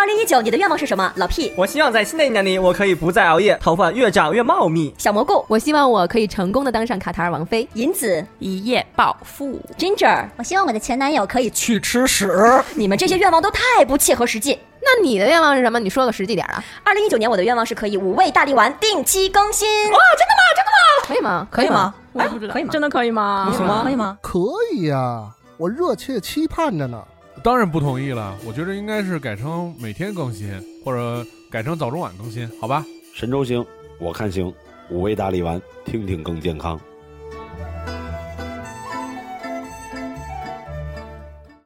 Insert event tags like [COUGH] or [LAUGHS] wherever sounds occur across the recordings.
二零一九，你的愿望是什么？老屁我希望在新的一年里，我可以不再熬夜，头发越长越茂密。小蘑菇，我希望我可以成功的当上卡塔尔王妃。银子，一夜暴富。Ginger，我希望我的前男友可以去吃屎。你们这些愿望都太不切合实际。那你的愿望是什么？你说个实际点啊！二零一九年我的愿望是可以五味大力丸定期更新。哇，真的吗？真的吗？可以吗？可以吗？我也不知道，可以吗？真的可以吗？行吗？可以吗？可以呀，我热切期盼着呢。当然不同意了，我觉得应该是改成每天更新，或者改成早中晚更新，好吧？神州行，我看行，五味大力丸，听听更健康。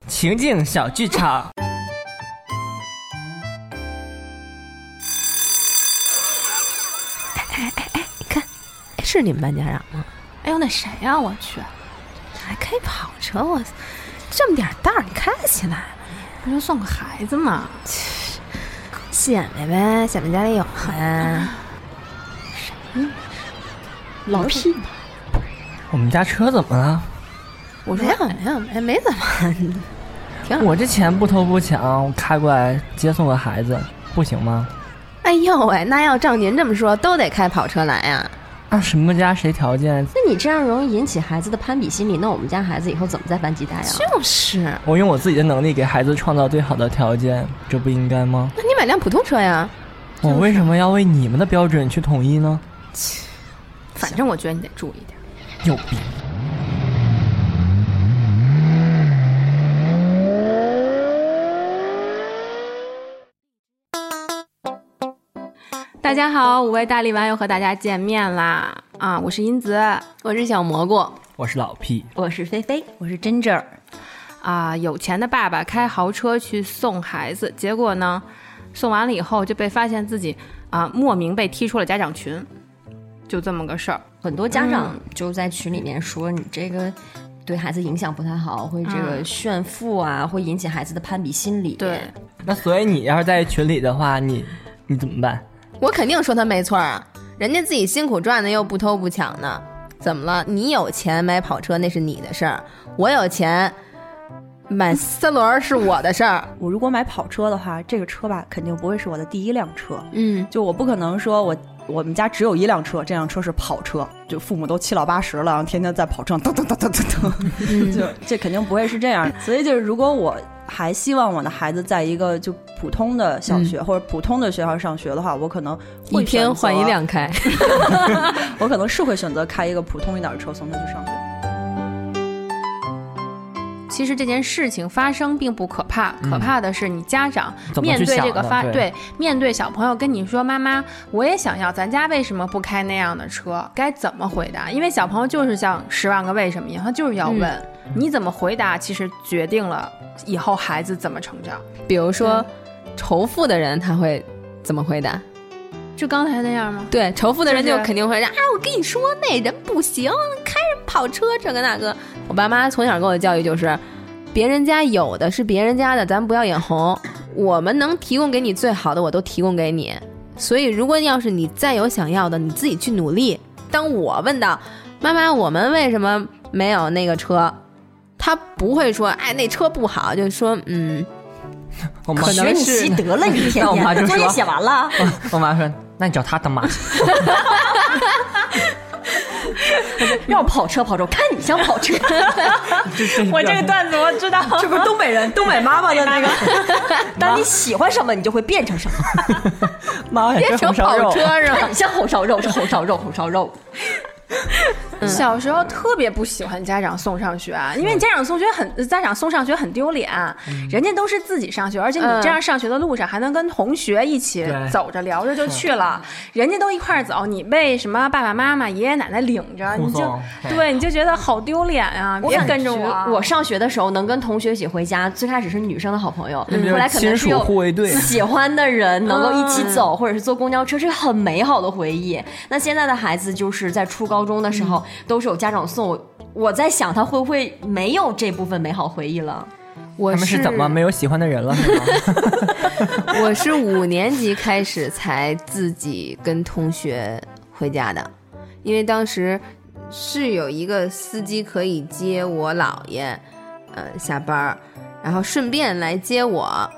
情境小剧场。哎哎哎哎，你看，是你们班家长吗？哎呦，那谁呀？我去，还开跑车，我这么点道儿你开得起来？不就送个孩子吗？显摆呗，显摆家里有呗。老 P，我们家车怎么了？我说没有没有没没怎么，挺好。我这钱不偷不抢，开过来接送个孩子，不行吗？哎呦喂，那要照您这么说，都得开跑车来呀。啊，什么家谁条件？那你这样容易引起孩子的攀比心理，那我们家孩子以后怎么在班级待啊？就是，我用我自己的能力给孩子创造最好的条件，这不应该吗？那你买辆普通车呀。我为什么要为你们的标准去统一呢？切反正我觉得你得注意点。有病！大家好，五位大力丸又和大家见面啦！啊，我是英子，我是小蘑菇，我是老 P，我是菲菲，我是 Ginger。啊，有钱的爸爸开豪车去送孩子，结果呢，送完了以后就被发现自己啊莫名被踢出了家长群，就这么个事儿。很多家长就在群里面说你这个对孩子影响不太好，会这个炫富啊，会引起孩子的攀比心理。对，那所以你要是在群里的话，你你怎么办？我肯定说他没错啊，人家自己辛苦赚的又不偷不抢的，怎么了？你有钱买跑车那是你的事儿，我有钱买三轮儿是我的事儿。我如果买跑车的话，这个车吧肯定不会是我的第一辆车。嗯，就我不可能说我我们家只有一辆车，这辆车是跑车，就父母都七老八十了，然后天天在跑车上噔噔噔噔噔噔，就这肯定不会是这样。所以就是如果我还希望我的孩子在一个就普通的小学、或者普通的学校上学的话，我可能会一天换一，辆开。[LAUGHS] 我可能是会选择开一个普通一点的车送他去上学。其实这件事情发生并不可怕，可怕的是你家长面对这个发对面对小朋友跟你说：“妈妈，我也想要，咱家为什么不开那样的车？”该怎么回答？因为小朋友就是像《十万个为什么》一样，他就是要问、你怎么回答，其实决定了以后孩子怎么成长。比如说，仇富的人他会怎么回答？就刚才那样吗？对，仇富的人就就是肯定会说啊，我跟你说那人不行，开什么跑车这个那个。我爸妈从小给我的教育就是，别人家有的是别人家的，咱不要眼红。我们能提供给你最好的，我都提供给你。所以，如果要是你再有想要的，你自己去努力。当我问到妈妈，我们为什么没有那个车？他不会说，哎，那车不好，就说，嗯，[LAUGHS] 我妈学你习得了，你一 [LAUGHS] 天天作业写完了。我妈说：“那你找他当妈去。[LAUGHS] 要跑车跑车，看你像跑车。我这个段子我知道，这不是东北人，东北妈妈的那个。当你喜欢什么，你就会变成什么。妈变成。跑车是吧？你像红烧肉，是红烧肉，红烧肉。小时候特别不喜欢家长送上学，啊因为家长送学很家长送上学很丢脸，人家都是自己上学，而且你嗯。这样上学的路上还能跟同学一起走着聊着就去了，人家都一块儿走，你被什么爸爸妈妈、爷爷奶奶领着，你就对你就觉得好丢脸啊！别跟着我，我上学的时候能跟同学一起回家，最开始是女生的好朋友，嗯。后来可能是有护卫队。喜欢的人能够一起走，或者是坐公交车，是很美好的回忆。那现在的孩子就是在初高中的时候，都是有家长送。我我在想，他会不会没有这部分美好回忆了？我他们是怎么没有喜欢的人了？是？[LAUGHS] [LAUGHS] 我是五年级开始才自己跟同学回家的，因为当时是有一个司机可以接我姥爷，呃，下班儿，然后顺便来接我，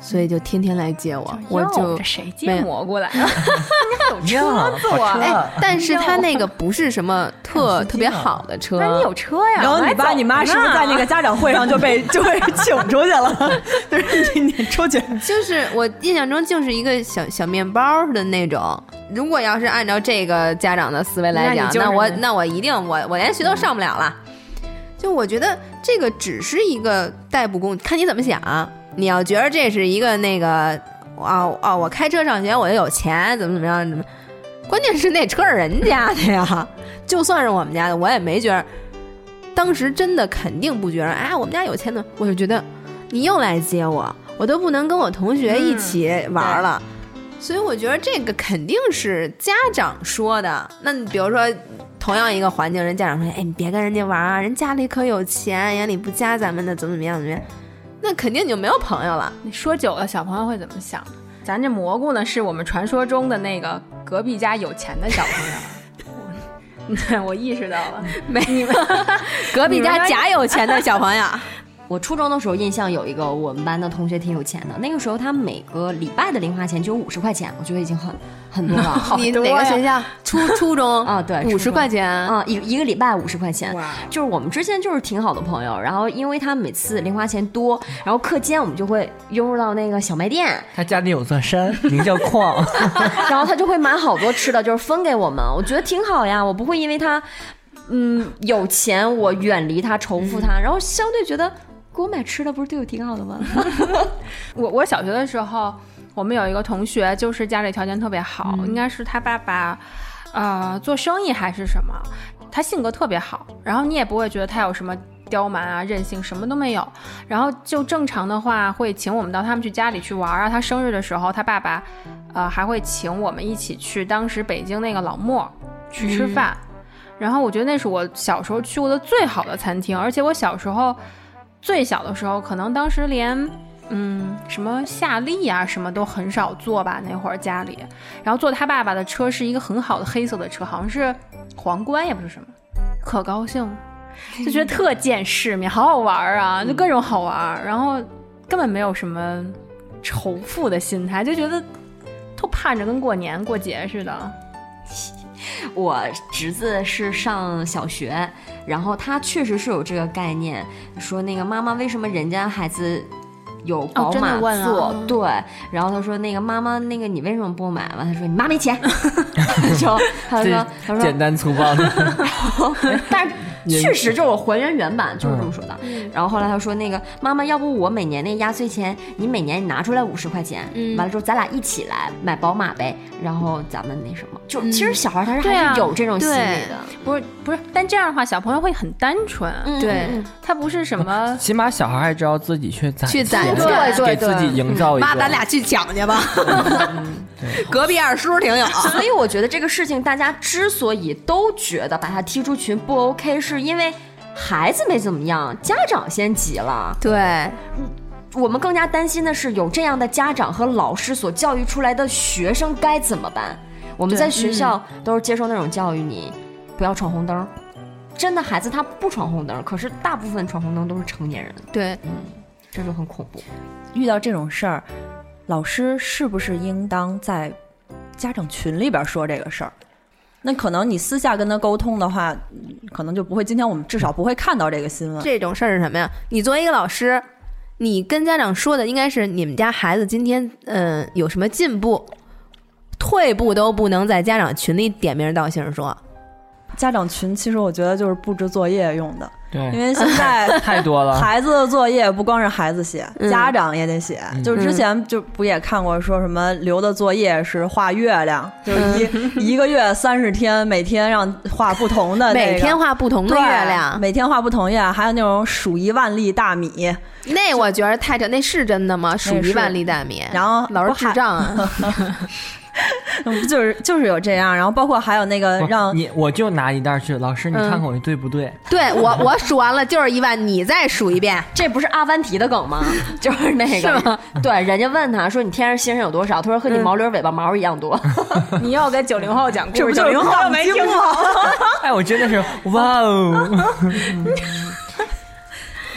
所以就天天来接我，我就这谁接蘑菇来了？[LAUGHS] 呀，好哎车，但是他那个不是什么特特别好的车，那你有车呀？然后你爸你妈是不是在那个？家长会上就被 [LAUGHS] 就被请出去了？[LAUGHS] 就是你你出去，就是我印象中就是一个小小面包似的那种。如果要是按照这个家长的思维来讲，那就是那我那我一定我我连学都上不了了。就我觉得这个只是一个代步工具，看你怎么想。你要觉得这是一个那个啊啊，我开车上学我就有钱，怎么怎么样怎么？关键是那车是人家的呀，[LAUGHS] 就算是我们家的，我也没觉得。当时真的肯定不觉得，哎，我们家有钱的，我就觉得你又来接我，我都不能跟我同学一起玩了。所以我觉得这个肯定是家长说的。那你比如说，同样一个环境，人家长说：“哎，你别跟人家玩啊，人家里可有钱，眼里不加咱们的，怎么怎么样怎么样。”那肯定你就没有朋友了。你说久了，小朋友会怎么想？咱这蘑菇呢，是我们传说中的那个隔壁家有钱的小朋友。对，[LAUGHS] 我意识到了，[LAUGHS] 没你们 [LAUGHS] 隔壁家假有钱的小朋友，我初中的时候印象有一个我们班的同学挺有钱的，那个时候他每个礼拜的零花钱就有五十块钱，我觉得已经很很多 [LAUGHS] 了。你哪个学校？初初中 [LAUGHS] 啊对五十块钱。啊，一一个礼拜五十块钱，就是我们之前就是挺好的朋友。然后因为他每次零花钱多，然后课间我们就会涌入到那个小卖店，他家里有座山，名叫矿。[LAUGHS] 然后他就会买好多吃的，就是分给我们。我觉得挺好呀，我不会因为他嗯有钱我远离他仇富他，然后相对觉得给我买吃的不是对我挺好的吗？我我小学的时候，我们有一个同学，就是家里条件特别好，应该是他爸爸，呃，做生意还是什么，他性格特别好，然后你也不会觉得他有什么刁蛮啊、任性，什么都没有。然后就正常的话，会请我们到他们去家里去玩儿啊。他生日的时候，他爸爸，呃，还会请我们一起去当时北京那个老莫去吃饭。然后我觉得那是我小时候去过的最好的餐厅，而且我小时候最小的时候，可能当时连嗯什么夏利啊什么都很少坐吧，那会儿家里。然后坐他爸爸的车是一个很好的黑色的车，好像是皇冠也不是什么，可高兴了，就觉得 [LAUGHS] 特见世面，好好玩儿啊，就各种好玩儿，然后根本没有什么仇富的心态，就觉得都盼着跟过年过节似的。[LAUGHS] 我侄子是上小学，然后他确实是有这个概念，说那个妈妈为什么人家孩子有宝马真的问啊座？对，然后他说那个妈妈那个你为什么不买？完他说你妈没钱，[LAUGHS] 然后他说他说简单粗暴的，但是确实就是我还原原版就是这么说的。然后后来他说那个妈妈，要不我每年那压岁钱，你每年你拿出来五十块钱，完了之后咱俩一起来买宝马呗，然后咱们那什么，就其实小孩他是还是有这种心理对的。不是不是，但这样的话，小朋友会很单纯，对嗯他不是什么起码小孩还知道自己去攒去攒钱钱对对给自己营造一个。妈，咱俩去抢去吧。[LAUGHS] 隔壁二叔挺有。[LAUGHS] 所以我觉得这个事情，大家之所以都觉得把他踢出群不 OK，是因为孩子没怎么样，家长先急了。对，我们更加担心的是，有这样的家长和老师所教育出来的学生该怎么办？我们在学校都是接受那种教育，你不要闯红灯。真的孩子他不闯红灯，可是大部分闯红灯都是成年人，对，嗯这就很恐怖。遇到这种事儿，老师是不是应当在家长群里边说这个事儿？那可能你私下跟他沟通的话，可能就不会。今天我们至少不会看到这个新闻。这种事儿是什么呀？你作为一个老师，你跟家长说的应该是你们家孩子今天嗯、有什么进步，退步都不能在家长群里点名道姓说。家长群其实我觉得就是布置作业用的，对。因，为现在 [LAUGHS] 太多了。孩子的作业不光是孩子写，嗯。家长也得写。就是之前就不也看过说什么留的作业是画月亮，就是一一个月三十天，每天让画不同的那个每天画不同的月亮，每天画不同月亮，还有那种数一万粒大米，那我觉得太真，那是真的吗？数一万粒大米，然后老不还是智障啊！[LAUGHS] 不 [LAUGHS] 就是就是有这样，然后包括还有那个让你，我就拿一袋去，老师你看看我对不对？对我我数完了就是一万，你再数一遍。这不是阿凡提的梗吗？[LAUGHS] 就是那个，对，人家问他说你天上星星有多少？他说和你毛驴尾巴毛一样多。[LAUGHS] 你要给九零后讲故事，九零后又没听过。哎，我真的是哇哦！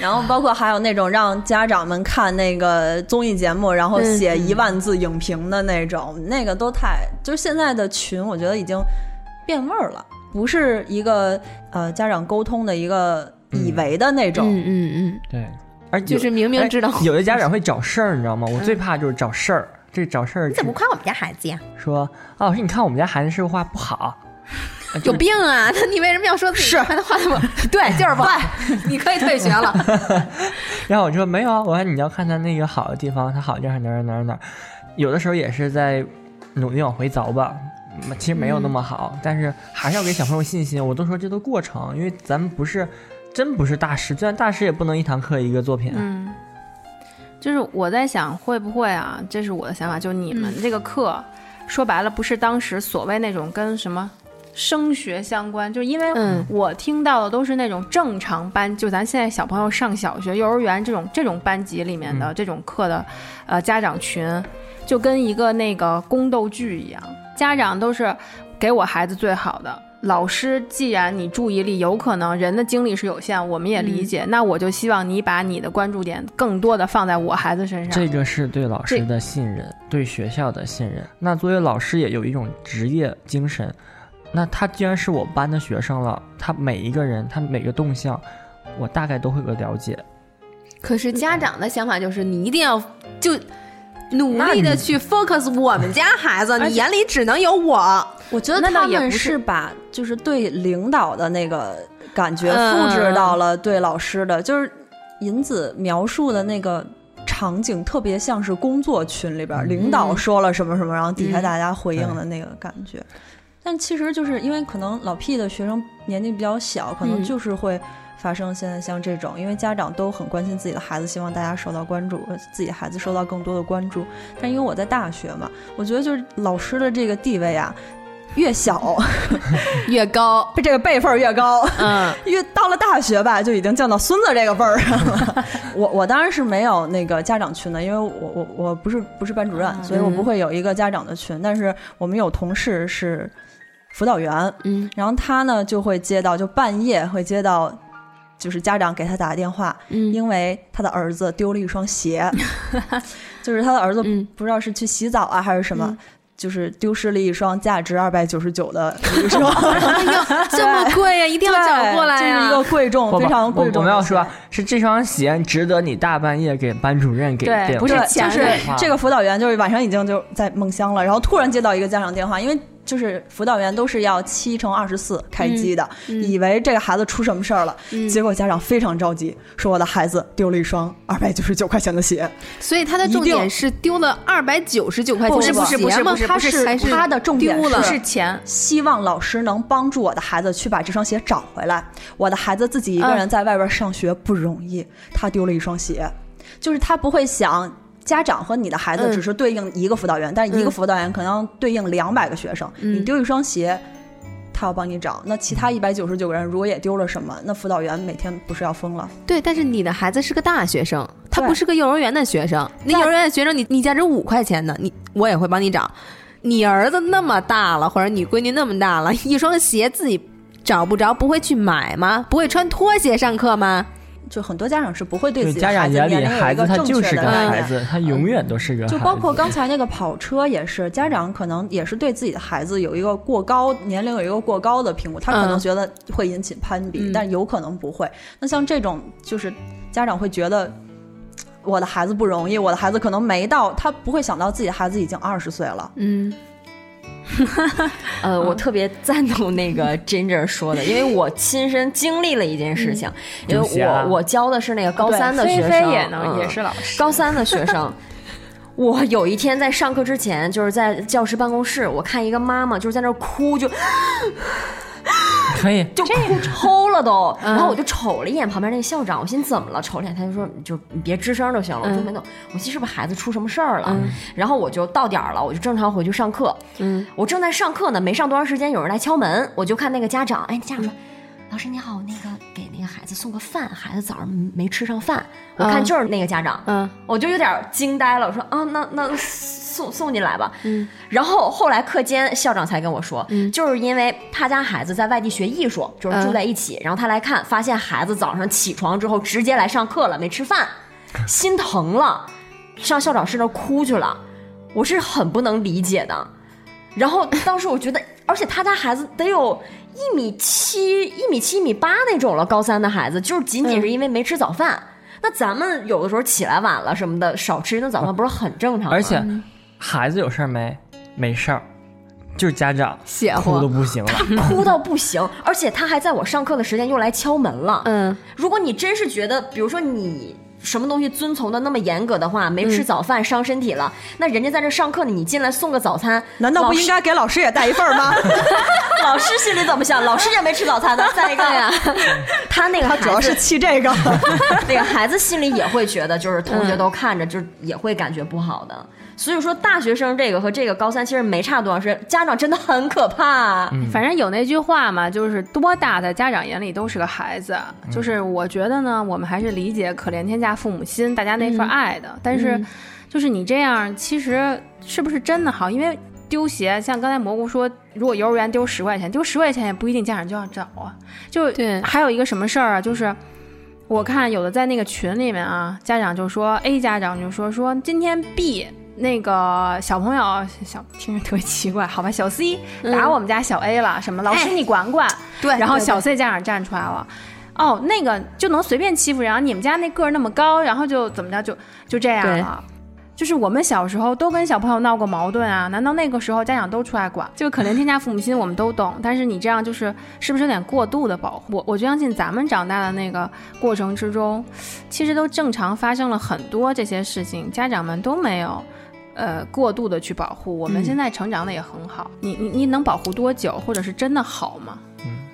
然后包括还有那种让家长们看那个综艺节目，然后写一万字影评的那种，那个都太就是现在的群，我觉得已经变味儿了，不是一个呃家长沟通的一个以为的那种。嗯嗯嗯，对，而有就是明明知道哎有的家长会找事儿，你知道吗？我最怕就是找事儿。这找事儿你怎么不夸我们家孩子呀？说啊？老师，你看我们家孩子是不是画不好？有病啊！那你为什么要说自己是孩子画的不？[LAUGHS] 对，就是不好。[LAUGHS] 你可以退学了。[LAUGHS] 然后我就说没有啊，我说你要看他那个好的地方，他好的地方哪儿哪儿哪儿，有的时候也是在努力往回凿吧。嗯其实没有那么好，但是还是要给小朋友信心。我都说这都过程，因为咱们不是真不是大师，就算大师也不能一堂课一个作品。嗯，就是我在想会不会啊，这是我的想法，就你们这个课、说白了不是当时所谓那种跟什么。升学相关，就因为嗯我听到的都是那种正常班，就咱现在小朋友上小学、幼儿园这种这种班级里面的、嗯这种课的，呃，家长群，就跟一个那个宫斗剧一样，家长都是给我孩子最好的。老师，既然你注意力有可能人的精力是有限，我们也理解，那我就希望你把你的关注点更多的放在我孩子身上。这个是对老师的信任，对学校的信任。那作为老师也有一种职业精神。那他既然是我班的学生了，他每一个人，他每个动向，我大概都会有个了解。可是家长的想法就是，你一定要就努力的去 focus 我们家孩子，[LAUGHS] 你眼里只能有我。我觉得他们是是把就是对领导的那个感觉嗯复制到了对老师的，就是银子描述的那个。场景特别像是工作群里边儿，领导说了什么什么，然后底下大家回应的那个感觉。但其实就是因为可能老 P 的学生年纪比较小，可能嗯就是会发生现在像这种，因为家长都很关心自己的孩子，希望大家受到关注，呃自己的孩子受到更多的关注。但因为我在大学嘛，我觉得就是老师的这个地位啊，越小 [LAUGHS] 越高，这个辈分儿越高。嗯，[LAUGHS] 越到了大学吧，就已经降到孙子这个辈儿上了。[LAUGHS] 我我当然是没有那个家长群的，因为我我我不是不是班主任，所以我不会有一个家长的群。但是我们有同事是辅导员，嗯，然后他呢就会接到，就半夜会接到。就是家长给他打电话，嗯。因为他的儿子丢了一双鞋，[LAUGHS] 就是他的儿子嗯。不知道是去洗澡啊还是什么，就是丢失了一双价值二百九十九的一双，[LAUGHS] 哎呦，这么贵呀，[LAUGHS] 一定要找过来这是一。个贵重非常贵重。我们要说是这双鞋值得你大半夜给班主任给对电话，不是钱就是这个辅导员，就是晚上已经就在梦乡了，然后突然接到一个家长电话，因为就是辅导员都是要七乘二十四开机的，以为这个孩子出什么事儿了，结果家长非常着急，说我的孩子丢了一双二百九十九块钱的鞋，所以他的重点是丢了二百九十九块钱的不是不是鞋吗？他是他的重点是钱，希望老师能帮助我的孩子去把这双鞋找回来。我的孩子自己一个人在外边上学不容易，他丢了一双鞋，就是他不会想。家长和你的孩子嗯只是对应一个辅导员，但是一个辅导员可能对应两百个学生。嗯你丢一双鞋，他要帮你找。那其他一百九十九个人如果也丢了什么，那辅导员每天不是要疯了？对，但是你的孩子是个大学生，他不是个幼儿园的学生。那幼儿园的学生你，你价值五块钱呢，你我也会帮你找。你儿子那么大了，或者你闺女那么大了，一双鞋自己找不着，不会去买吗？不会穿拖鞋上课吗？就很多家长是不会对自己的孩子家长眼里，年龄有孩子他一个正就是个确的概念。孩子，他永远都是个孩子。就包括刚才那个跑车也是，家长可能也是对自己的孩子有一个过高年龄有一个过高的评估，他可能嗯觉得会引起攀比，嗯但有可能不会。那像这种就是家长会觉得。我的孩子不容易，我的孩子可能没到，他不会想到自己的孩子已经二十岁了。嗯 [LAUGHS] 呃，我特别赞同那个 Ginger 说的，因为我亲身经历了一件事情，因为我我教的是那个高三的学生，菲菲也能、嗯。也是老师，高三的学生。我有一天在上课之前，就是在教室办公室，我看一个妈妈就是在那哭，就 [LAUGHS] 可以，就哭抽了都。然后我就瞅了一眼旁边那个校长，我心怎么了？瞅了一眼，他就说就你别吱声就行了。我就没有，我心是不是孩子出什么事儿了？然后我就到点儿了，我就正常回去上课。嗯，我正在上课呢，没上多长时间，有人来敲门，我就看那个家长，哎，家长说。老师你好，那个给那个孩子送个饭，孩子早上没吃上饭。我看嗯就是那个家长，嗯，我就有点惊呆了。我说啊，那那送送进来吧。嗯，然后后来课间校长才跟我说，就是因为他家孩子在外地学艺术，就是住在一起，然后他来看，发现孩子早上起床之后直接来上课了，没吃饭，[LAUGHS] 心疼了，上校长室那哭去了。我是很不能理解的。然后当时我觉得，[LAUGHS] 而且他家孩子得有一米七、一米七、一米八那种了，高三的孩子，就是仅仅是因为没吃早饭。那咱们有的时候起来晚了什么的，少吃一顿早饭不是很正常吗？而且孩子有事儿没？没事儿，就是家长血哭的，不行了。[LAUGHS] 哭到不行，而且他还在我上课的时间又来敲门了。嗯，如果你真是觉得，比如说你什么东西遵从的那么严格的话，没吃早饭伤身体了，那人家在这上课呢，你进来送个早餐，难道不应该给老师也带一份吗？[LAUGHS] 老师心里怎么想？老师也没吃早餐呢。[LAUGHS] 再一个呀，他那个他主要是气这个。那个孩子心里也会觉得，就是同学都看着，就也会感觉不好的。所以说，大学生这个和这个高三其实没差多长时间，家长真的很可怕。反正有那句话嘛，就是多大的家长眼里都是个孩子。就是我觉得呢，我们还是理解可怜天下父母心，大家那份爱的。但是，就是你这样，其实是不是真的好？因为丢鞋，像刚才蘑菇说，如果幼儿园丢十块钱，丢十块钱也不一定家长就要找啊。就对还有一个什么事儿啊，就是。我看有的在那个群里面啊，家长就说 A 家长就说说今天 B 那个小朋友小听着特别奇怪，好吧，小 C 打我们家小 A 了，什么老师你管管，对对然后小 C 家长站出来了。哦，那个就能随便欺负人，然后你们家那个儿那么高，然后就怎么着就就这样了。就是我们小时候都跟小朋友闹过矛盾啊，难道那个时候家长都出来管？这个可怜天下父母心，我们都懂。但是你这样就是是不是有点过度的保护？我我就相信咱们长大的那个过程之中，其实都正常发生了很多这些事情，家长们都没有。呃，过度的去保护，我们现在成长的也很好。你你你能保护多久，或者是真的好吗？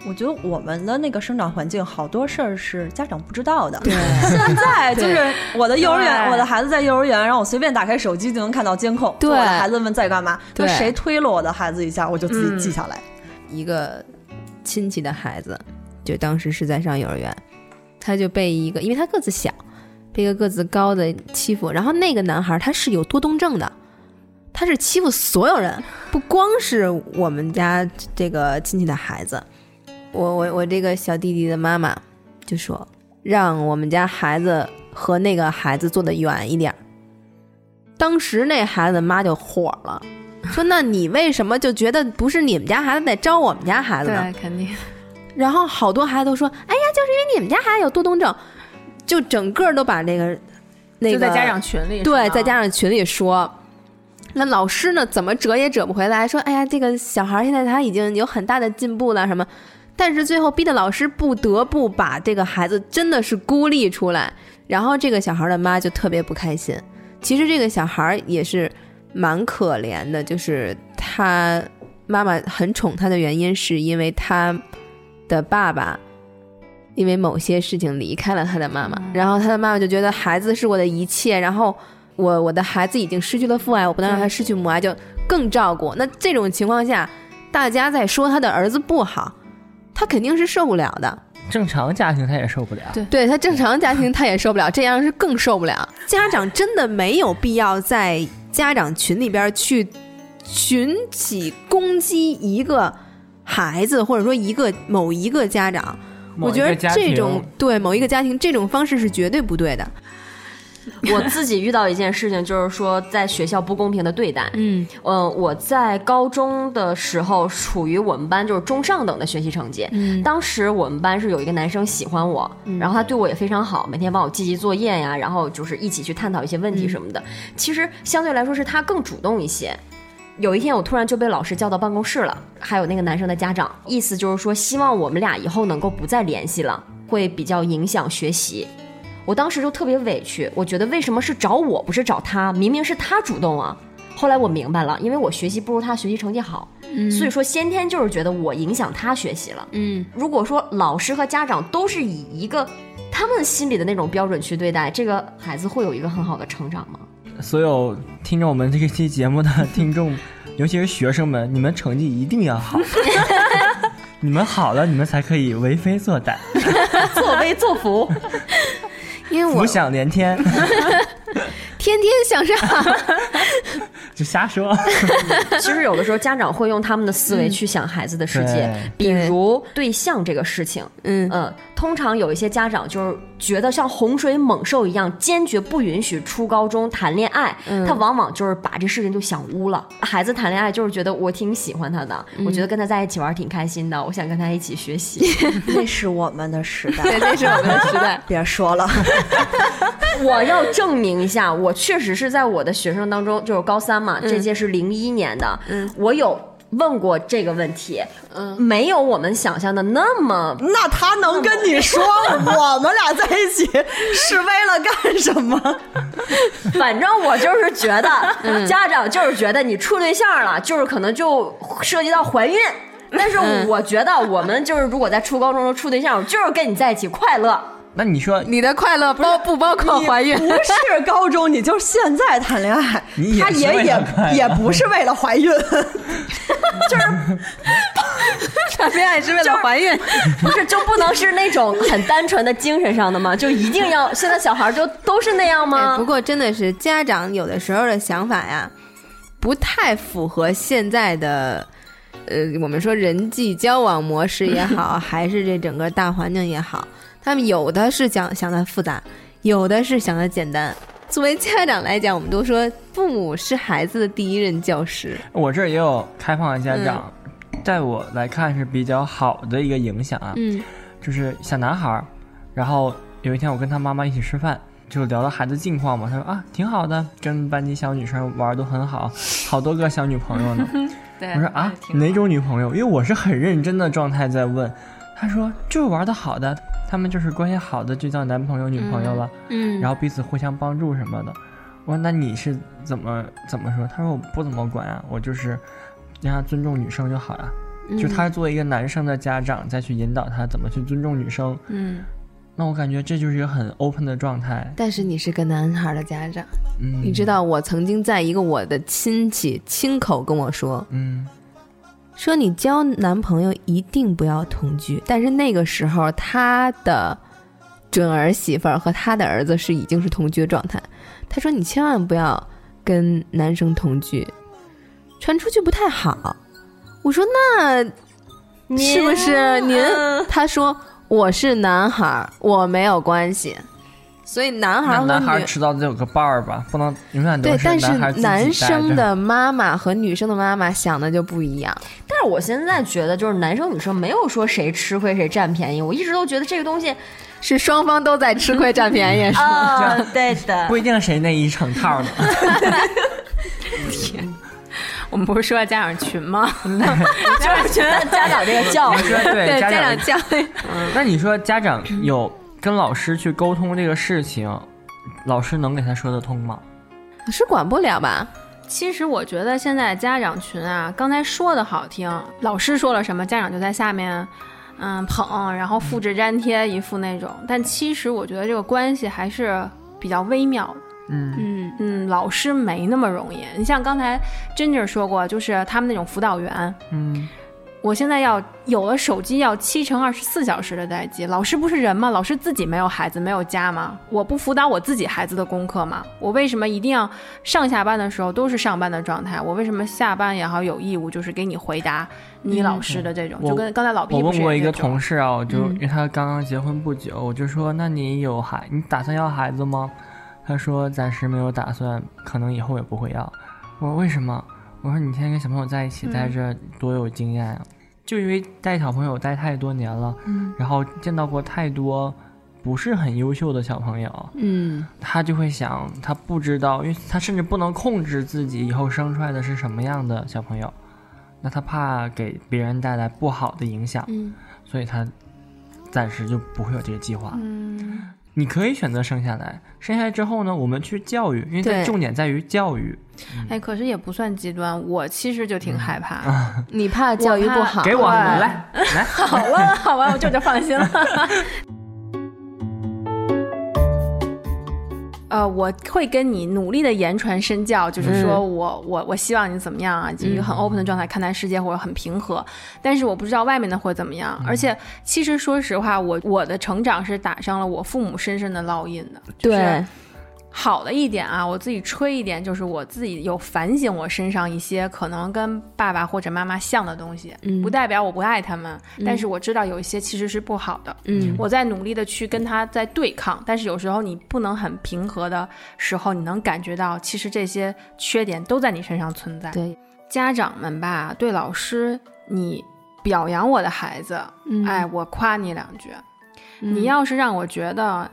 我觉得我们的那个生长环境，好多事儿是家长不知道的。对，[LAUGHS] 现在就是我的幼儿园，我的孩子在幼儿园，然后我随便打开手机就能看到监控。对我的孩子们在干嘛？那对谁推了我的孩子一下，我就自嗯己记下来。一个亲戚的孩子，就当时是在上幼儿园，他就被一个，因为他个子小，被一个个子高的欺负。然后那个男孩他是有多动症的，他是欺负所有人，不光是我们家这个亲戚的孩子。我我我这个小弟弟的妈妈就说，让我们家孩子和那个孩子坐得远一点儿。当时那孩子的妈就火了。说那你为什么就觉得不是你们家孩子在招我们家孩子呢？对，肯定。然后好多孩子都说，哎呀，就是因为你们家孩子有多动症，就整个都把那个那个就在家长群里，对，在家长群里说。那老师呢，怎么折也折不回来，说，哎呀，这个小孩现在他已经有很大的进步了，什么？但是最后逼得老师不得不把这个孩子真的是孤立出来，然后这个小孩的妈就特别不开心。其实这个小孩也是蛮可怜的，就是他妈妈很宠他的原因，是因为他的爸爸因为某些事情离开了他的妈妈，然后他的妈妈就觉得孩子是我的一切，然后我我的孩子已经失去了父爱，我不能让他失去母爱，就更照顾。那这种情况下，大家在说他的儿子不好，他肯定是受不了的。正常家庭他也受不了。对对他正常家庭他也受不了，这样是更受不了。家长真的没有必要在家长群里边去群起攻击一个孩子，或者说一个某一个家长。我觉得这种对某一个家庭这种方式是绝对不对的。[LAUGHS] 我自己遇到一件事情，就是说在学校不公平的对待。嗯嗯，我在高中的时候处于我们班就是中上等的学习成绩。嗯当时我们班是有一个男生喜欢我，然后他对我也非常好，每天帮我记记作业呀，然后就是一起去探讨一些问题什么的。其实相对来说是他更主动一些。有一天我突然就被老师叫到办公室了，还有那个男生的家长，意思就是说希望我们俩以后能够不再联系了，会比较影响学习。我当时就特别委屈，我觉得为什么是找我不是找他？明明是他主动啊。后来我明白了，因为我学习不如他学习成绩好，所以说先天就是觉得我影响他学习了。嗯，如果说老师和家长都是以一个他们心里的那种标准去对待，这个孩子会有一个很好的成长吗？所有听着我们这个期节目的听众，尤其是学生们，你们成绩一定要好。[LAUGHS] 你们好了，你们才可以为非作歹，[LAUGHS] 作威作福。因为我浮想联天。[LAUGHS] [LAUGHS] 天天向上。[LAUGHS] 就瞎说。[LAUGHS] 其实有的时候家长会用他们的思维去想孩子的世界，比如对象这个事情。嗯嗯，通常有一些家长就是觉得像洪水猛兽一样，坚决不允许初高中谈恋爱。他往往就是把这事情就想污了。孩子谈恋爱就是觉得我挺喜欢他的，我觉得跟他在一起玩挺开心的，我想跟他一起学习。那是我们的时代，对，那是我们的时代。别说了，我要证明一下，我确实是在我的学生当中，就是高三嘛，这届是零一年的，嗯我有问过这个问题，嗯，没有我们想象的那么那他能跟你说 [LAUGHS] 我们俩在一起是为了干什么？[LAUGHS] 反正我就是觉得，家长就是觉得你处对象了，就是可能就涉及到怀孕。但是我觉得我们就是如果在初高中时候处对象，我就是跟你在一起快乐。那你说你的快乐包不包括怀孕？不是高中，你就现在谈恋爱，你也他也也也不是为了怀孕，[LAUGHS] 就是谈恋爱是为了怀孕？不是就不能是那种很单纯的精神上的吗？就一定要 [LAUGHS] 现在小孩就都是那样哎，吗不？过真的是家长有的时候的想法呀，不太符合现在的，呃，我们说人际交往模式也好，还是这整个大环境也好，他们有的是讲想的复杂，有的是想的简单。作为家长来讲，我们都说父母是孩子的第一任教师。我这儿也有开放的家长，在我来看是比较好的一个影响啊，嗯就是小男孩儿。然后有一天我跟他妈妈一起吃饭，就聊到孩子近况嘛，他说啊挺好的，跟班级小女生玩儿都很好，[LAUGHS] 好多个小女朋友呢。对我说啊哪种女朋友？因为我是很认真的状态在问。他说就是玩的好的，他们就是关系好的就叫男朋友女朋友了。嗯，然后彼此互相帮助什么的。我说那你是怎么怎么说？他说我不怎么管啊，我就是让他尊重女生就好呀、嗯就他作为一个男生的家长，再去引导他怎么去尊重女生。嗯，那我感觉这就是一个很 open 的状态。但是你是个男孩的家长，嗯，你知？道我曾经在一个我的亲戚亲口跟我说，嗯说你交男朋友一定不要同居，但是那个时候他的准儿媳妇儿和他的儿子是已经是同居的状态。他说你千万不要跟男生同居，传出去不太好。我说那是不是您？他说我是男孩儿，我没有关系。所以男孩儿和那男孩女迟早得有个伴儿吧，不能永远都对，但是男孩自己男带着生的妈妈和女生的妈妈想的就不一样。但是我现在觉得，就是男生女生没有说谁吃亏谁占便宜，我一直都觉得这个东西是双方都在吃亏占便宜，是吧？啊，对的不。一定谁那一成套的。我们不是说家长群吗？就是觉得家长这个教育，对对，家家长长教育，那你说家长有跟老师去沟通这个事情，老师能给他说得通吗？老师管不了吧？其实我觉得现在家长群啊，刚才说的好听，老师说了什么，家长就在下面，嗯捧，然后复制粘贴一副那种。但其实我觉得这个关系还是比较微妙的。嗯嗯嗯，老师没那么容易。你像刚才珍妮儿说过，就是他们那种辅导员，嗯，我现在要有了手机要七乘二十四小时的待机，老师不是人吗？老师自己没有孩子没有家吗？我不辅导我自己孩子的功课吗？我为什么一定要上下班的时候都是上班的状态？我为什么下班也好有义务就是给你回答你老师的这种？我就跟刚才老我问过一个同事啊，我就嗯因为他刚刚结婚不久，我就说那你有孩，你打算要孩子吗？他说暂时没有打算，可能以后也不会要。我说为什么？我说你天天跟小朋友在一起待着多有经验啊、就因为带小朋友待太多年了，嗯。然后见到过太多不是很优秀的小朋友，嗯。他就会想，他不知道，因为他甚至不能控制自己以后生出来的是什么样的小朋友，那他怕给别人带来不好的影响，嗯。所以他暂时就不会有这个计划。嗯，你可以选择生下来，生下来之后呢，我们去教育，因为它重点在于教育。哎，可是也不算极端，我其实就挺害怕。你怕教育不好？给我对来来，[LAUGHS] 好了好了，我这就放心了。[LAUGHS] 呃，我会跟你努力的言传身教，就是说我、我我希望你怎么样啊，就一个很 open 的状态看待世界，或者很平和。但是我不知道外面的会怎么样。而且其实说实话，我我的成长是打上了我父母深深的烙印的。就是对，好的一点啊，我自己吹一点，就是我自己有反省我身上一些可能跟爸爸或者妈妈像的东西，嗯不代表我不爱他们，但是我知道有一些其实是不好的。嗯我在努力的去跟他在对抗，但是有时候你不能很平和的时候，你能感觉到其实这些缺点都在你身上存在。对，家长们吧，对老师，你表扬我的孩子，嗯哎，我夸你两句。你要是让我觉得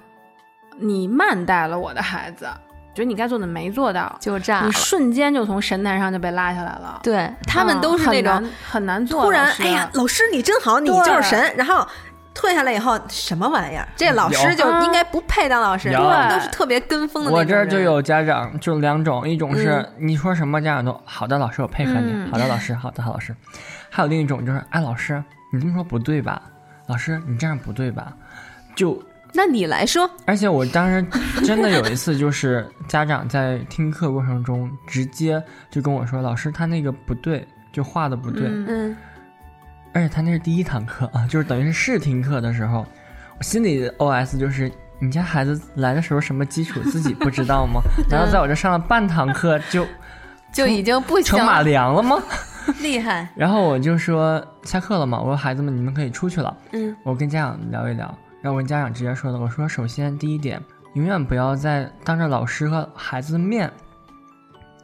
你慢待了我的孩子，觉得你该做的没做到，你就炸了。瞬间就从神坛上就被拉下来了。对他们都是那种啊很难很难做。突然哎呀，老师你真好，你就是神。然后退下来以后，什么玩意儿？这老师就应该不配当老师，有他们都是特别跟风的那种我这儿就有家长，就两种，一种是嗯你说什么家长都好的，老师我配合你，嗯好的老师，好的好老师，还有另一种就是哎老师你这么说不对吧？老师你这样不对吧？就那你来说，而且我当时真的有一次，就是家长在听课过程中直接就跟我说，老师他那个不对，就画的不对，嗯嗯而且他那是第一堂课啊，就是等于是试听课的时候，我心里的 OS 就是。你家孩子来的时候什么基础自己不知道吗？[LAUGHS] 难道在我这上了半堂课就就已经不行成马良了吗？[LAUGHS] [LAUGHS] 厉害。然后我就说下课了嘛，我说孩子们你们可以出去了。嗯，我跟家长聊一聊，然后我跟家长直接说的，我说首先第一点，永远不要在当着老师和孩子的面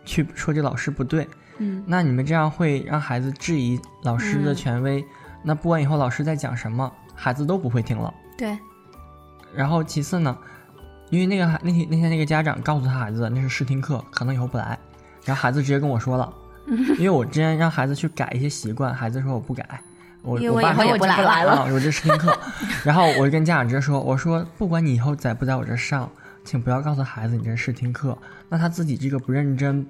去说这老师不对。嗯，那你们这样会让孩子质疑老师的嗯权威，那不管以后老师在讲什么，孩子都不会听了。对，然后其次呢，因为那个孩那天那天那个家长告诉他孩子那是试听课，可能以后不来，然后孩子直接跟我说了，[LAUGHS] 因为我之前让孩子去改一些习惯，孩子说我不改，我因为我爸说以后也不来来了啊，我这试听课，然后我就跟家长直接说，我说不管你以后在不在我这上，请不要告诉孩子你这是试听课，那他自己这个不认真。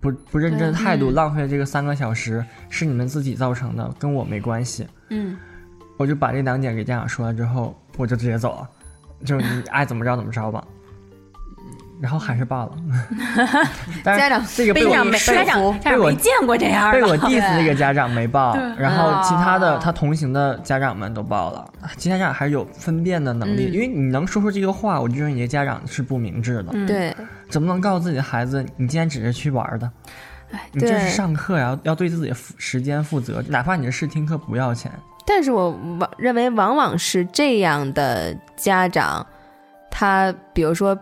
不不认真的态度，浪费这个三个小时，是你们自己造成的，跟我没关系。嗯，我就把这两点给家长说了之后，我就直接走了，就你爱怎么着怎么着吧。然后还是报了，[LAUGHS] 但是家长这个被我被家长没家长家被我长没见过这样的，被我 diss 那个家长没报，然后其他的哦他同行的家长们都报了，其他家长还是有分辨的能力，嗯。因为你能说出这个话，我就认为你的家长是不明智的，嗯，对，怎么能告诉自己的孩子你今天只是去玩的？哎你这是上课呀，要对自己时间负责，哪怕你是试听课不要钱。但是我往认为往往是这样的家长，他比如说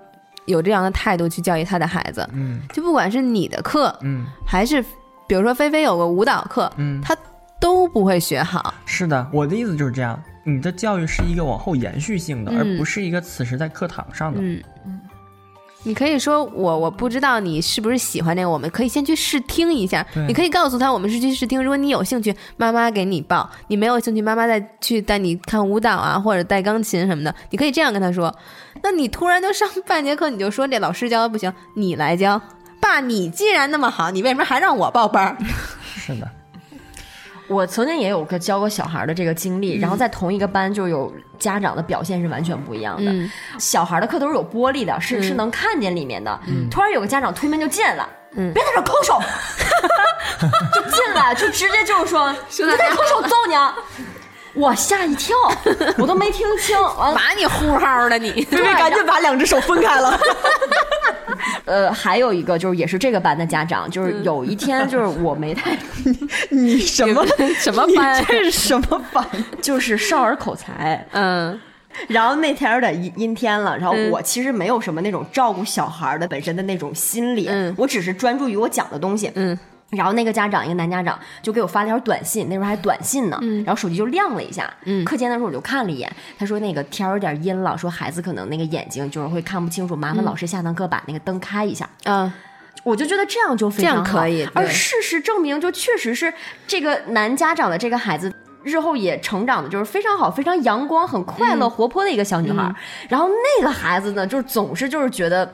有这样的态度去教育他的孩子，嗯就不管是你的课，嗯还是比如说菲菲有个舞蹈课，嗯，他都不会学好。是的，我的意思就是这样。你的教育是一个往后延续性的，嗯而不是一个此时在课堂上的。嗯，你可以说我我不知道你是不是喜欢这个，我们可以先去试听一下。你可以告诉他我们是去试听，如果你有兴趣，妈妈给你报；你没有兴趣，妈妈再去带你看舞蹈啊，或者带钢琴什么的。你可以这样跟他说。那你突然就上半节课你就说这老师教的不行，你来教。爸，你既然那么好，你为什么还让我报班儿？[LAUGHS] 是的，我曾经也有个教过小孩的这个经历，然后在同一个班就有家长的表现是完全不一样的。嗯小孩的课都是有玻璃的，是、嗯是能看见里面的。突然有个家长推门就进了，嗯别在这儿抠手，[LAUGHS] 就进来就直接就是说，你在这儿抠手揍你啊！[LAUGHS] 我吓一跳，[LAUGHS] 我都没听清。完，把你呼号了你。菲菲赶紧把两只手分开了。[LAUGHS] 呃，还有一个就是也是这个班的家长，就是有一天就是 [LAUGHS] 我没太，你什么什么班这是什么班？就是少儿口才。嗯然后那天有点阴阴天了，然后嗯我其实没有什么那种照顾小孩的本身的那种心理，嗯我只是专注于我讲的东西。嗯然后那个家长，一个男家长，就给我发了条短信，那时候还短信呢，嗯然后手机就亮了一下。嗯课间的时候我就看了一眼，他说那个天有点阴了，说孩子可能那个眼睛就是会看不清楚，麻烦老师下堂课把那个灯开一下。嗯，我就觉得这样就非常好这样可以而事实证明，就确实是这个男家长的这个孩子。日后也成长的就是非常好、非常阳光、很快乐、活泼的一个小女孩。然后那个孩子呢，就是总是就是觉得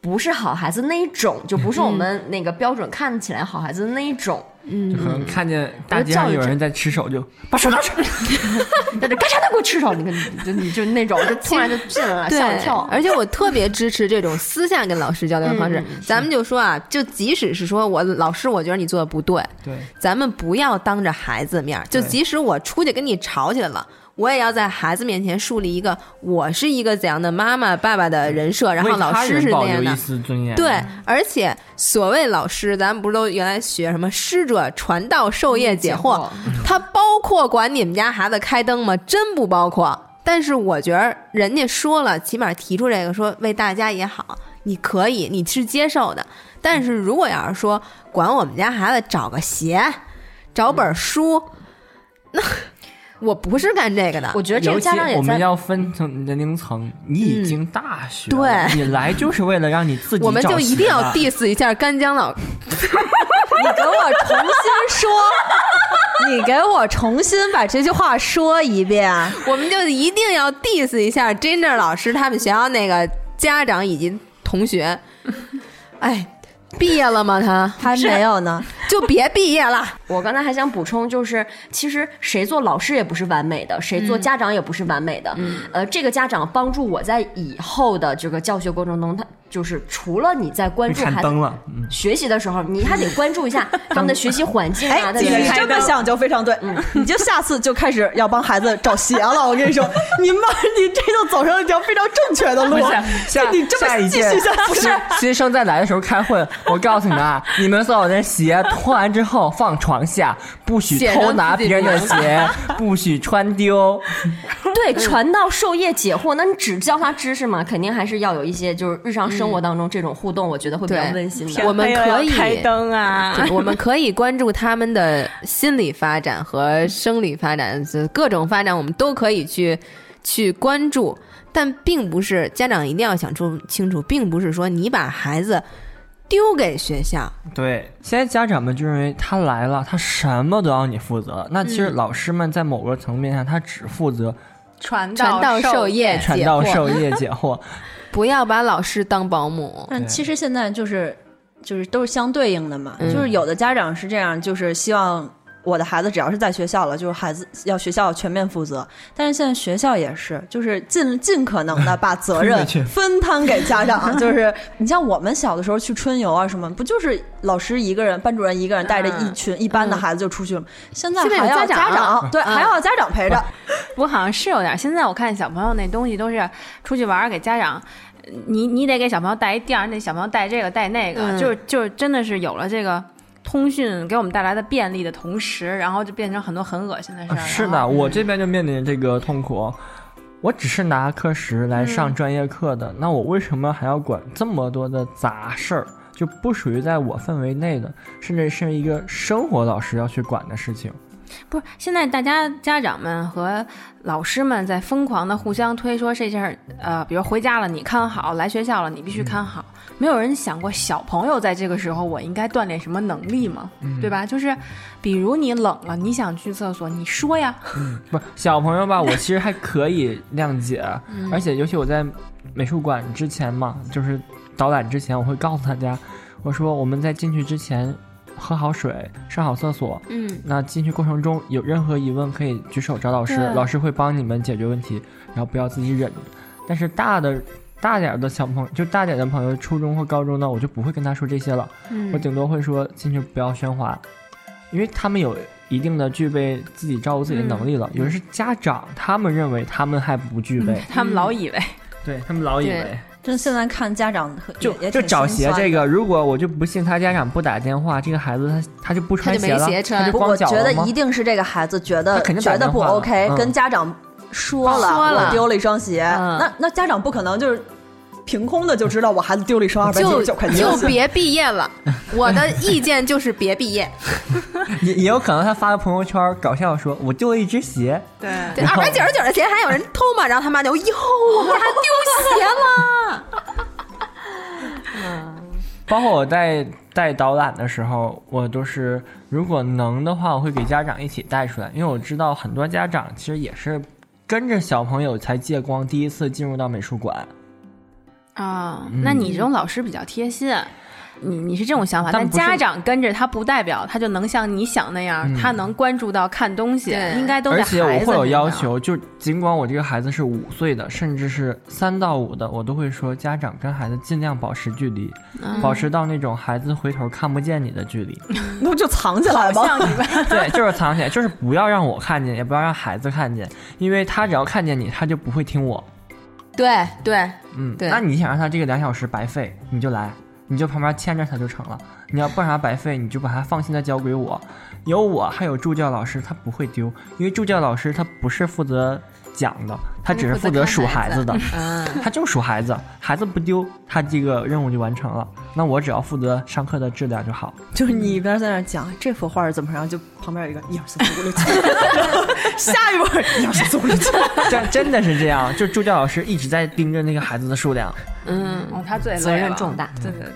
不是好孩子那一种，就不是我们那个标准看起来好孩子的那一种。嗯就可能看见大街上有人在吃手就，[LAUGHS] 把手拿出来，在这干啥呢？给我吃手！你看，就你就那种，就突然就进来了，吓我一跳，。而且我特别支持这种私下跟老师交流的方式。嗯咱们就说啊，就即使是说我老师，我觉得你做的不对，对，咱们不要当着孩子面儿，就即使我出去跟你吵起来了。我也要在孩子面前树立一个我是一个怎样的妈妈、爸爸的人设，然后老师是那样的。丝尊严。对，而且所谓老师，咱们不是都原来学什么师者传道授业解惑，他包括管你们家孩子开灯吗？真不包括。但是我觉得人家说了，起码提出这个说为大家也好，你可以，你是接受的。但是如果要是说管我们家孩子找个鞋，找本书，那我不是干这个的。我觉得这个家长也在我们要分层年龄层，你已经大学了，对你来就是为了让你自己我们就一定要 diss 一下干姜老你给我重新说，[LAUGHS] 你给我重新把这句话说一遍。[LAUGHS] 我们就一定要 diss 一下 Jinder 老师他们学校那个家长以及同学。哎，毕业了吗？他还没有呢，[LAUGHS] 就别毕业了。我刚才还想补充，就是其实谁做老师也不是完美的，谁做家长也不是完美的。呃，这个家长帮助我在以后的这个教学过程中，他就是除了你在关注孩子学习的时候，你还得关注一下 [LAUGHS] 他们的学习环境啊，哎，你他的这么想就非常对，你就下次就开始要帮孩子找鞋了。我跟你说，你妈，你这就走上了一条非常正确的路。下下你这么继下一届续下去，不是新生在来的时候开会，我告诉你们啊，你们所有的鞋脱完之后放床下，不许偷拿别人的鞋，不许穿丢。[LAUGHS] 对传道授业解惑，那你只教他知识嘛，肯定还是要有一些就是日常生活当中这种互动，我觉得会比较温馨的。我们可以开灯啊！[LAUGHS] 对我们可以关注他们的心理发展和生理发展，各种发展，我们都可以去去关注。但并不是家长一定要想出清楚，并不是说你把孩子丢给学校，对，现在家长们就认为他来了，他什么都要你负责。那其实老师们在某个层面上，他只负责传传道授业传解惑，道授业解惑。[LAUGHS] 不要把老师当保姆。但其实现在就是就是都是相对应的嘛，嗯就是有的家长是这样，就是希望。我的孩子只要是在学校了，就是孩子要学校全面负责。但是现在学校也是，就是尽尽可能的把责任 [LAUGHS] 分摊给家长。[LAUGHS] 就是你像我们小的时候去春游啊什么，不就是老师一个人、班主任一个人带着一群一班的孩子就出去了吗？现在还要家长长，对，嗯还要家长陪着。不过好像是有点。现在我看小朋友那东西都是出去玩儿给家长，你你得给小朋友带一垫儿，那小朋友带这个带那个，嗯就是就是真的是有了这个通讯给我们带来的便利的同时，然后就变成很多很恶心的事儿。是的，我这边就面临这个痛苦。我只是拿课时来上专业课的，那我为什么还要管这么多的杂事儿？就不属于在我范围内的，甚至是一个生活老师要去管的事情。不是现在大家家长们和老师们在疯狂的互相推说这件事儿，呃，比如回家了你看好，来学校了你必须看好。没有人想过小朋友在这个时候我应该锻炼什么能力吗？对吧？就是比如你冷了，你想去厕所，你说呀。不，小朋友吧，我其实还可以谅解，[LAUGHS] 而且尤其我在美术馆之前嘛，就是导览之前，我会告诉大家，我说我们在进去之前喝好水，上好厕所。嗯，那进去过程中有任何疑问可以举手找老师，老师会帮你们解决问题，然后不要自己忍。但是大的大点儿的小朋友，就大点的朋友，初中或高中呢，我就不会跟他说这些了，嗯我顶多会说进去不要喧哗，因为他们有一定的具备自己照顾自己的能力了。有的是家长，他们认为他们还不具备，他们老以为，对他们老以为。真现在看家长和就就找鞋这个，如果我就不信他家长不打电话，这个孩子他他就不穿他就没了，鞋穿不，他就光我觉得一定是这个孩子觉得他肯定觉得不 OK，、嗯。跟家长说了，说了。我丢了一双鞋，嗯。那那家长不可能就是凭空的就知道我孩子丢了一双二百九就十九块钱的鞋。就别毕业了。我的意见就是别毕业。[LAUGHS] 也也有可能他发个朋友圈搞笑说，我丢了一只鞋，对，二百九十九的鞋还有人偷吗？然后他妈就哟，我们家丢鞋了。包括我带带导览的时候，我都是如果能的话，我会给家长一起带出来，因为我知道很多家长其实也是跟着小朋友才借光第一次进入到美术馆。啊，那你这种老师比较贴心。你你是这种想法，但但家长跟着他不代表他就能像你想那样，嗯他能关注到看东西，对应该都在而且我会有。要求，就尽管我这个孩子是五岁的，甚至是三到五的，我都会说家长跟孩子尽量保持距离，嗯保持到那种孩子回头看不见你的距离。[LAUGHS] 那不就藏起来吗？[LAUGHS] 对，就是藏起来，就是不要让我看见，也不要让孩子看见，因为他只要看见你，他就不会听我。对对，嗯，对那你想让他这个两小时白费，你就来，你就旁边牵着他就成了。你要不让他白费，你就把他放心的交给我，有我还有助教老师，他不会丢，因为助教老师他不是负责讲的，他只是负责数孩子的，嗯，[LAUGHS] 他就数孩子，孩子不丢，他这个任务就完成了。那我只要负责上课的质量就好。就是你一边在那讲这幅画是怎么着，就旁边有一个一二三四五六七，[LAUGHS] 下一步一二三四五六七，[LAUGHS] 真真的是这样，就助教老师一直在盯着那个孩子的数量。嗯，哦，他最责任重大。对对对。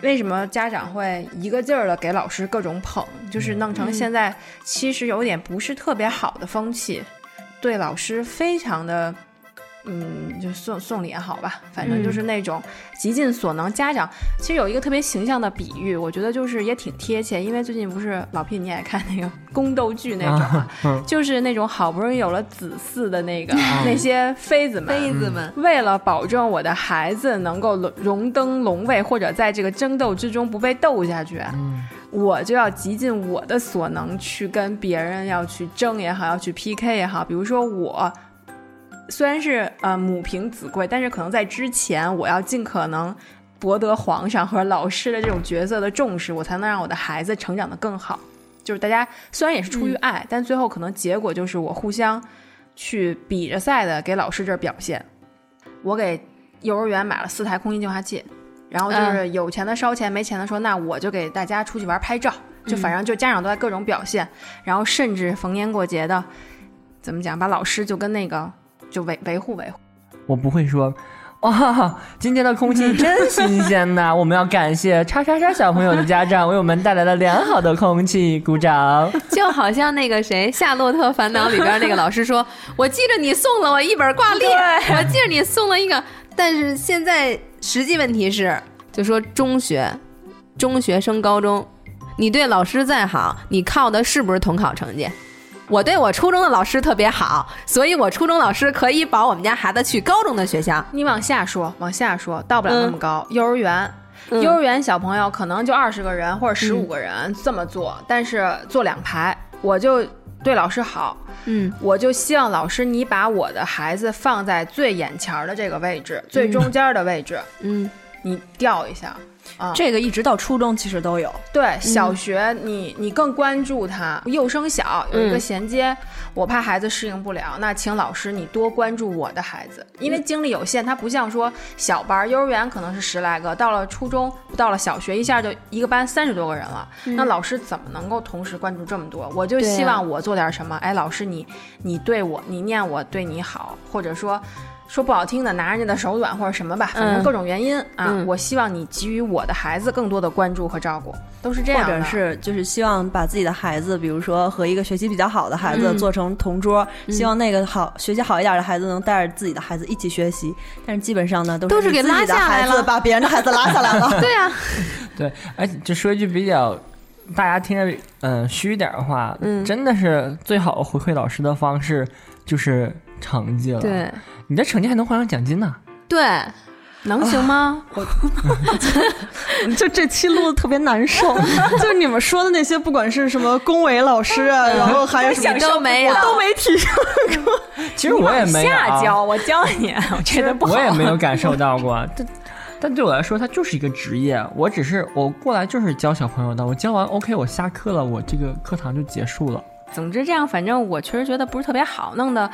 为什么家长会一个劲儿的给老师各种捧，就是弄成现在其实有点不是特别好的风气，对老师非常的，嗯，就送送礼也好吧，反正就是那种极尽所能。家长。其实有一个特别形象的比喻，我觉得就是也挺贴切，因为最近不是老屁你也看那个宫斗剧那种啊，嗯。就是那种好不容易有了子嗣的那个那些妃子们，妃子们，为了保证我的孩子能够荣荣登龙位，或者在这个争斗之中不被斗下去，我就要极尽我的所能去跟别人要去争也好，要去 PK 也好。比如说我虽然是呃母凭子贵，但是可能在之前我要尽可能。博得皇上和老师的这种角色的重视，我才能让我的孩子成长的更好。就是大家虽然也是出于爱，但最后可能结果就是我互相去比着赛的给老师这儿表现。我给幼儿园买了四台空气净化器，然后就是有钱的烧钱，没钱的说那我就给大家出去玩拍照，就反正就家长都在各种表现，然后甚至逢年过节的，怎么讲，把老师就跟那个就维维护维护。我不会说。哇，今天的空气真新鲜呐！我们要感谢叉叉叉小朋友的家长为我们带来了良好的空气，鼓掌。就好像那个谁《夏洛特烦恼》里边那个老师说：“我记着你送了我一本挂历，我记着你送了一个。”但是现在实际问题是，就说中学、中学升高中，你对老师再好，你靠的是不是统考成绩？我对我初中的老师特别好，所以我初中老师可以保我们家孩子去高中的学校。你往下说，往下说，到不了那么高。幼儿园，嗯幼儿园小朋友可能就二十个人或者十五个人这么做，但是坐两排，我就对老师好，嗯，我就希望老师你把我的孩子放在最眼前儿的这个位置，最中间儿的位置，嗯，你调一下。啊，这个一直到初中其实都有。对小学你你更关注他，幼升小有一个衔接，我怕孩子适应不了，那请老师你多关注我的孩子，因为精力有限，他不像说小班儿，幼儿园可能是十来个，到了初中到了小学，一下就一个班三十多个人了，那老师怎么能够同时关注这么多？我就希望我做点什么，哎，老师你你对我你念我对你好，或者说。说不好听的，拿人家的手短或者什么吧，反正嗯各种原因、啊，嗯我希望你给予我的孩子更多的关注和照顾，都是这样的。或者是就是希望把自己的孩子，比如说和一个学习比较好的孩子嗯做成同桌，希望那个好学习好一点的孩子能带着自己的孩子一起学习。但是基本上呢，都都是给你自己的拉下来孩子了把别人的孩子拉下来了。[LAUGHS] 对啊，[LAUGHS] 对，而且就说一句比较大家听着嗯、虚一点的话，嗯真的是最好回馈老师的方式就是成绩了。，对你的成绩还能换上奖金呢。对，能行吗？[LAUGHS] 我 [LAUGHS] 就这期录的特别难受，[LAUGHS] 就是你们说的那些，不管是什么恭维老师啊，然后还有什么你都没有我都没提上。其实我也没有啊，下教，我教你，我这的不好。我也没有感受到过。但但对我来说，它就是一个职业。我只是我过来就是教小朋友的，我教完 OK，我下课了，我这个课堂就结束了。总之这样，反正我确实觉得不是特别好，弄得，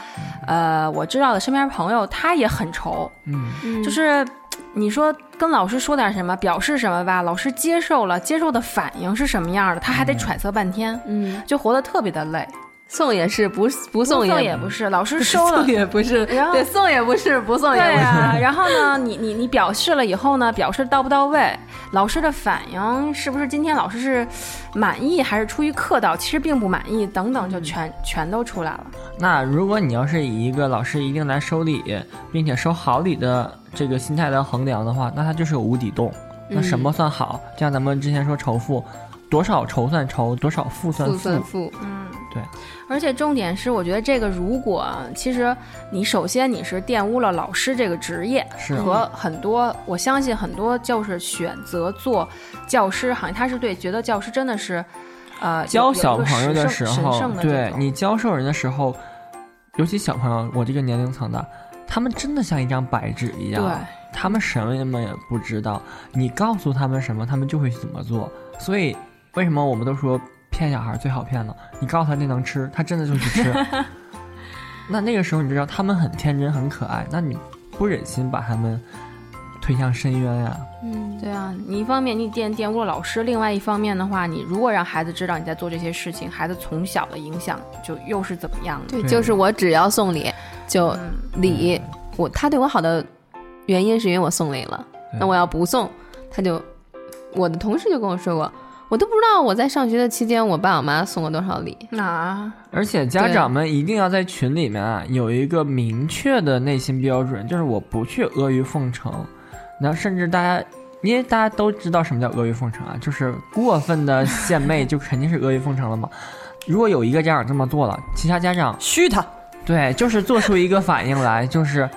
呃，我知道的身边朋友他也很愁，嗯，就是你说跟老师说点什么，表示什么吧，老师接受了，接受的反应是什么样的，他还得揣测半天，嗯，就活得特别的累。送也是，不不送送也也不是，老师收了送也不是，然后对，送也不是，不送也不是。对啊，然后呢，你你你表示了以后呢，表示到不到位，老师的反应是不是今天老师是满意还是出于客套，其实并不满意，等等，就全全都出来了。那如果你要是以一个老师一定来收礼，并且收好礼的这个心态来衡量的话，那他就是有无底洞。那什么算好？就像咱们之前说仇富，多少仇算仇，多少富算富算。富，嗯，对。而且重点是，我觉得这个，如果其实你首先你是玷污了老师这个职业，是和很多，我相信很多就是选择做教师行业，他是对觉得教师真的是，呃，教小朋友的时候对你教授人的时候，尤其小朋友，我这个年龄层的，他们真的像一张白纸一样，对他们什么也不知道，你告诉他们什么，他们就会怎么做。所以为什么我们都说骗小孩最好骗了？你告诉他那能吃，他真的就去吃。[LAUGHS] 那那个时候你知道他们很天真很可爱，那你不忍心把他们推向深渊呀、嗯，对啊，你一方面你玷玷污了老师，另外一方面的话，你如果让孩子知道你在做这些事情，孩子从小的影响就又是怎么样的？对，就是我只要送礼，就嗯，礼，我他对我好的原因是因为我送礼了，那我要不送，他就我的同事就跟我说过，我都不知道我在上学的期间，我爸我妈送过多少礼。那而且家长们一定要在群里面啊有一个明确的内心标准，就是我不去阿谀奉承。那甚至大家，因为大家都知道什么叫阿谀奉承啊，就是过分的献媚，就肯定是阿谀奉承了嘛。[LAUGHS] 如果有一个家长这么做了，其他家长虚他，对，就是做出一个反应来，就是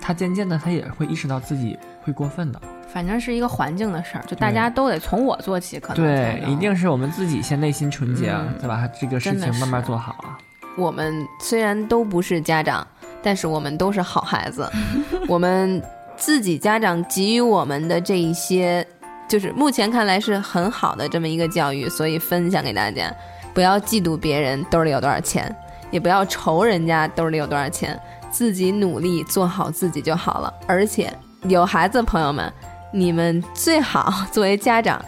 他渐渐的他也会意识到自己会过分的。反正是一个环境的事儿，就大家都得从我做起，可能对一定是我们自己先内心纯洁，嗯再把他这个事情慢慢做好啊。我们虽然都不是家长，但是我们都是好孩子。[LAUGHS] 我们自己家长给予我们的这一些，就是目前看来是很好的这么一个教育，所以分享给大家。不要嫉妒别人兜里有多少钱，也不要愁人家兜里有多少钱，自己努力做好自己就好了。而且有孩子的朋友们，你们最好作为家长，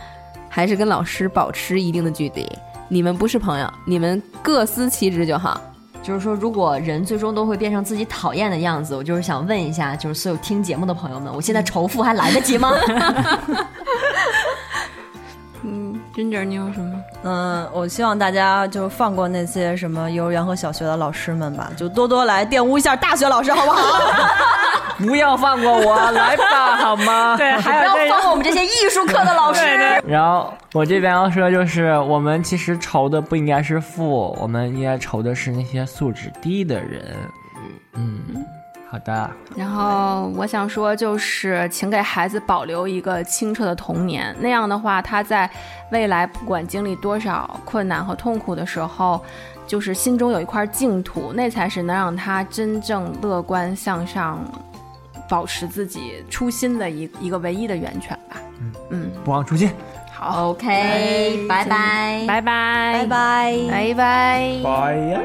还是跟老师保持一定的距离。你们不是朋友，你们各司其职就好。就是说，如果人最终都会变成自己讨厌的样子，我就是想问一下，就是所有听节目的朋友们，我现在仇富还来得及吗？嗯，君姐，你有什么？嗯，我希望大家就放过那些什么幼儿园和小学的老师们吧，就多多来玷污一下大学老师，好不好？[LAUGHS] 不要放过我，来吧，好吗？[LAUGHS] 对，还不要放过我们这些艺术课的老师。[LAUGHS] 然后我这边要说，就是我们其实愁的不应该是富，我们应该愁的是那些素质低的人。嗯，好的，然后我想说，就是请给孩子保留一个清澈的童年，那样的话，他在未来不管经历多少困难和痛苦的时候，就是心中有一块净土，那才是能让他真正乐观向上，保持自己初心的一一个唯一的源泉吧。嗯嗯不忘初心。好，OK，拜拜，拜拜，拜拜。拜拜。拜呀。